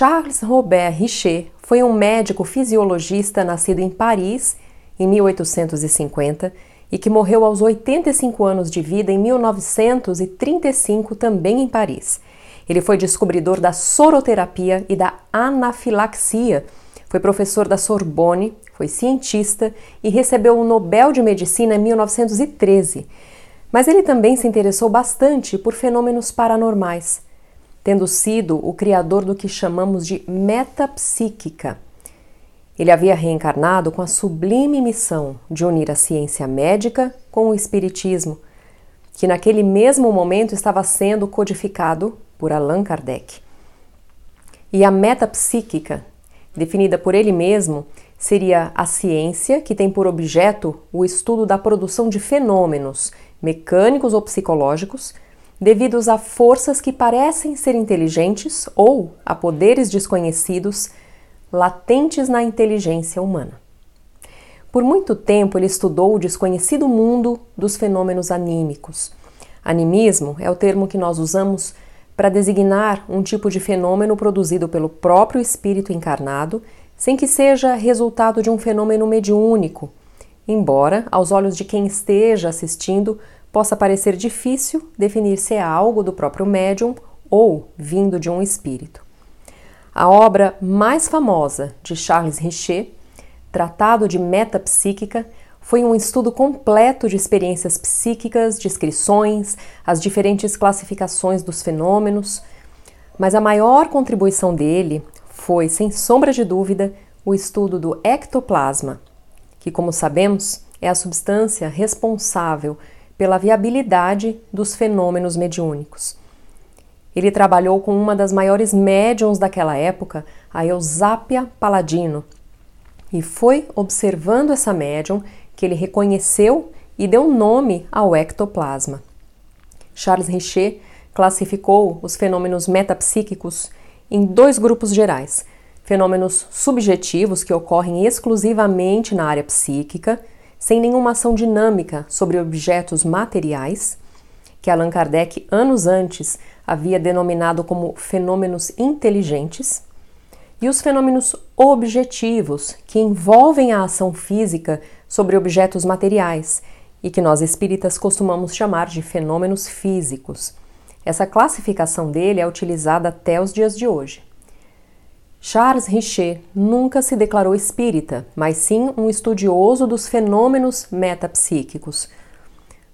Charles Robert Richer foi um médico fisiologista nascido em Paris em 1850 e que morreu aos 85 anos de vida em 1935 também em Paris. Ele foi descobridor da soroterapia e da anafilaxia, foi professor da Sorbonne, foi cientista e recebeu o Nobel de Medicina em 1913. Mas ele também se interessou bastante por fenômenos paranormais tendo sido o criador do que chamamos de metapsíquica. Ele havia reencarnado com a sublime missão de unir a ciência médica com o espiritismo, que naquele mesmo momento estava sendo codificado por Allan Kardec. E a metapsíquica, definida por ele mesmo, seria a ciência que tem por objeto o estudo da produção de fenômenos mecânicos ou psicológicos devidos a forças que parecem ser inteligentes ou a poderes desconhecidos latentes na inteligência humana. Por muito tempo ele estudou o desconhecido mundo dos fenômenos anímicos. Animismo é o termo que nós usamos para designar um tipo de fenômeno produzido pelo próprio espírito encarnado, sem que seja resultado de um fenômeno mediúnico, embora, aos olhos de quem esteja assistindo, possa parecer difícil definir se é algo do próprio médium ou vindo de um espírito. A obra mais famosa de Charles Richer, Tratado de Metapsíquica, foi um estudo completo de experiências psíquicas, descrições, as diferentes classificações dos fenômenos, mas a maior contribuição dele foi, sem sombra de dúvida, o estudo do ectoplasma, que, como sabemos, é a substância responsável pela viabilidade dos fenômenos mediúnicos. Ele trabalhou com uma das maiores médiums daquela época, a Eusápia Paladino, e foi observando essa médium que ele reconheceu e deu nome ao ectoplasma. Charles Richer classificou os fenômenos metapsíquicos em dois grupos gerais: fenômenos subjetivos que ocorrem exclusivamente na área psíquica sem nenhuma ação dinâmica sobre objetos materiais, que Allan Kardec, anos antes, havia denominado como fenômenos inteligentes, e os fenômenos objetivos, que envolvem a ação física sobre objetos materiais e que nós espíritas costumamos chamar de fenômenos físicos. Essa classificação dele é utilizada até os dias de hoje. Charles Richer nunca se declarou espírita, mas sim um estudioso dos fenômenos metapsíquicos.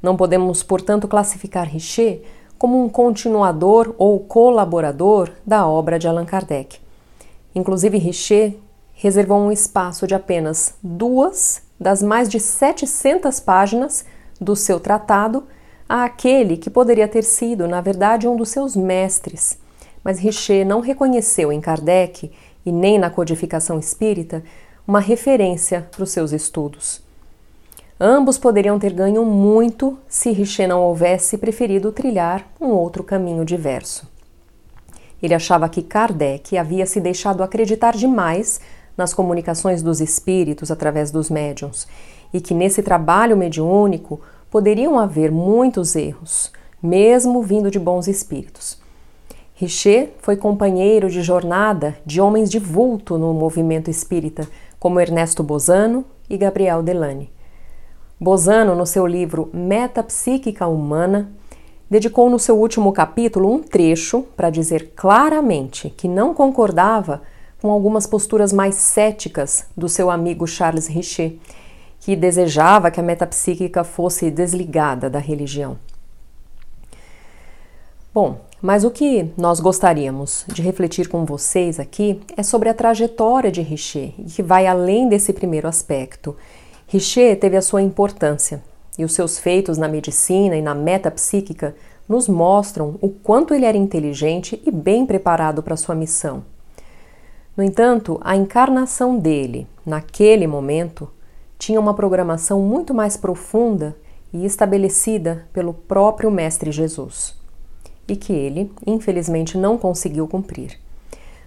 Não podemos, portanto, classificar Richer como um continuador ou colaborador da obra de Allan Kardec. Inclusive, Richer reservou um espaço de apenas duas das mais de 700 páginas do seu tratado àquele que poderia ter sido, na verdade, um dos seus mestres mas Richer não reconheceu em Kardec e nem na codificação espírita uma referência para os seus estudos. Ambos poderiam ter ganho muito se Richer não houvesse preferido trilhar um outro caminho diverso. Ele achava que Kardec havia se deixado acreditar demais nas comunicações dos espíritos através dos médiums e que nesse trabalho mediúnico poderiam haver muitos erros, mesmo vindo de bons espíritos. Richer foi companheiro de jornada de homens de vulto no movimento espírita, como Ernesto Bozano e Gabriel Delane. Bozano, no seu livro Metapsíquica Humana, dedicou no seu último capítulo um trecho para dizer claramente que não concordava com algumas posturas mais céticas do seu amigo Charles Richer, que desejava que a metapsíquica fosse desligada da religião. Bom, mas o que nós gostaríamos de refletir com vocês aqui é sobre a trajetória de Richer, que vai além desse primeiro aspecto. Richer teve a sua importância e os seus feitos na medicina e na metapsíquica nos mostram o quanto ele era inteligente e bem preparado para sua missão. No entanto, a encarnação dele, naquele momento, tinha uma programação muito mais profunda e estabelecida pelo próprio Mestre Jesus e que ele, infelizmente, não conseguiu cumprir.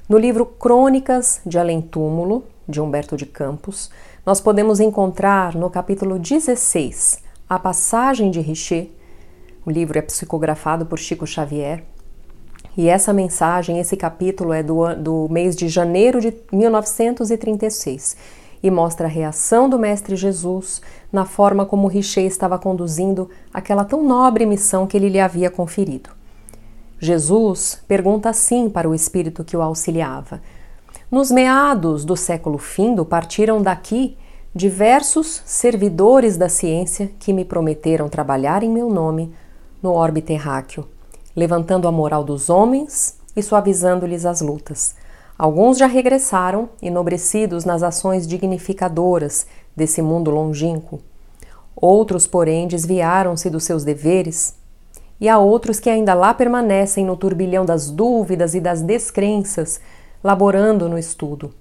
No livro Crônicas de Além Túmulo, de Humberto de Campos, nós podemos encontrar no capítulo 16 a passagem de Richer, o livro é psicografado por Chico Xavier, E essa mensagem, esse capítulo é do, do mês de janeiro de 1936 e mostra a reação do Mestre Jesus na forma como Richer estava conduzindo aquela tão nobre missão que ele lhe havia conferido. Jesus pergunta assim para o espírito que o auxiliava: Nos meados do século findo partiram daqui diversos servidores da ciência que me prometeram trabalhar em meu nome no orbe terráqueo, levantando a moral dos homens e suavizando-lhes as lutas. Alguns já regressaram, enobrecidos nas ações dignificadoras desse mundo longínquo. Outros, porém, desviaram-se dos seus deveres, e há outros que ainda lá permanecem no turbilhão das dúvidas e das descrenças, laborando no estudo.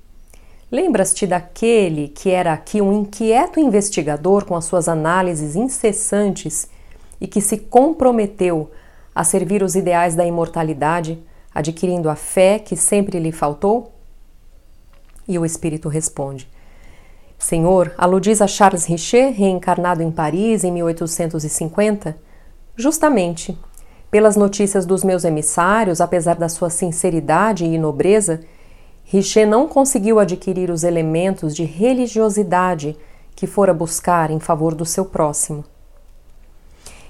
Lembras-te daquele que era aqui um inquieto investigador com as suas análises incessantes e que se comprometeu a servir os ideais da imortalidade adquirindo a fé que sempre lhe faltou? E o espírito responde: Senhor, aludis a Charles Richer, reencarnado em Paris em 1850? Justamente. Pelas notícias dos meus emissários, apesar da sua sinceridade e nobreza, Richer não conseguiu adquirir os elementos de religiosidade que fora buscar em favor do seu próximo.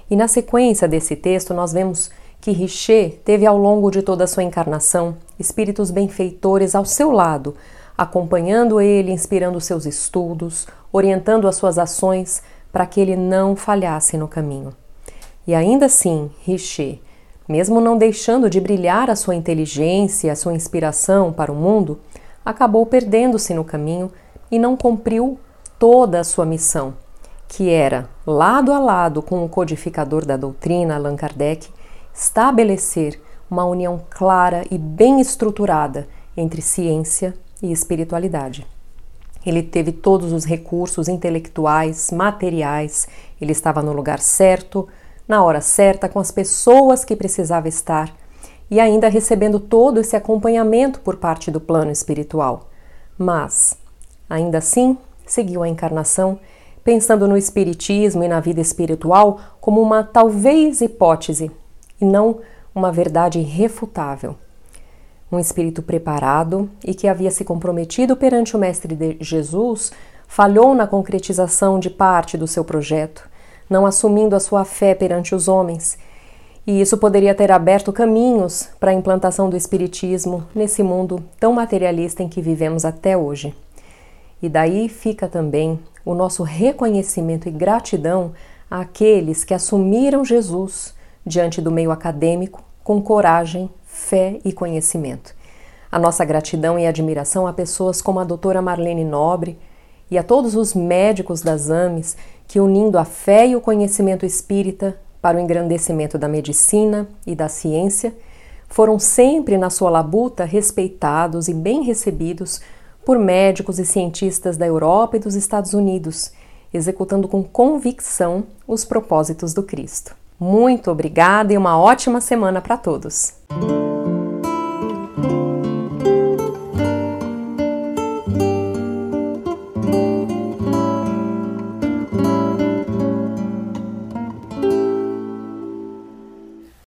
E na sequência desse texto, nós vemos que Richer teve ao longo de toda a sua encarnação espíritos benfeitores ao seu lado, acompanhando ele, inspirando seus estudos, orientando as suas ações para que ele não falhasse no caminho. E ainda assim, Richer, mesmo não deixando de brilhar a sua inteligência, a sua inspiração para o mundo, acabou perdendo-se no caminho e não cumpriu toda a sua missão, que era, lado a lado com o codificador da doutrina, Allan Kardec, estabelecer uma união clara e bem estruturada entre ciência e espiritualidade. Ele teve todos os recursos intelectuais, materiais, ele estava no lugar certo, na hora certa, com as pessoas que precisava estar e ainda recebendo todo esse acompanhamento por parte do plano espiritual. Mas, ainda assim, seguiu a encarnação pensando no espiritismo e na vida espiritual como uma talvez hipótese e não uma verdade irrefutável. Um espírito preparado e que havia se comprometido perante o Mestre de Jesus falhou na concretização de parte do seu projeto, não assumindo a sua fé perante os homens. E isso poderia ter aberto caminhos para a implantação do Espiritismo nesse mundo tão materialista em que vivemos até hoje. E daí fica também o nosso reconhecimento e gratidão àqueles que assumiram Jesus diante do meio acadêmico com coragem, fé e conhecimento. A nossa gratidão e admiração a pessoas como a doutora Marlene Nobre e a todos os médicos das AMES que, unindo a fé e o conhecimento espírita para o engrandecimento da medicina e da ciência, foram sempre na sua labuta respeitados e bem recebidos por médicos e cientistas da Europa e dos Estados Unidos, executando com convicção os propósitos do Cristo. Muito obrigada e uma ótima semana para todos!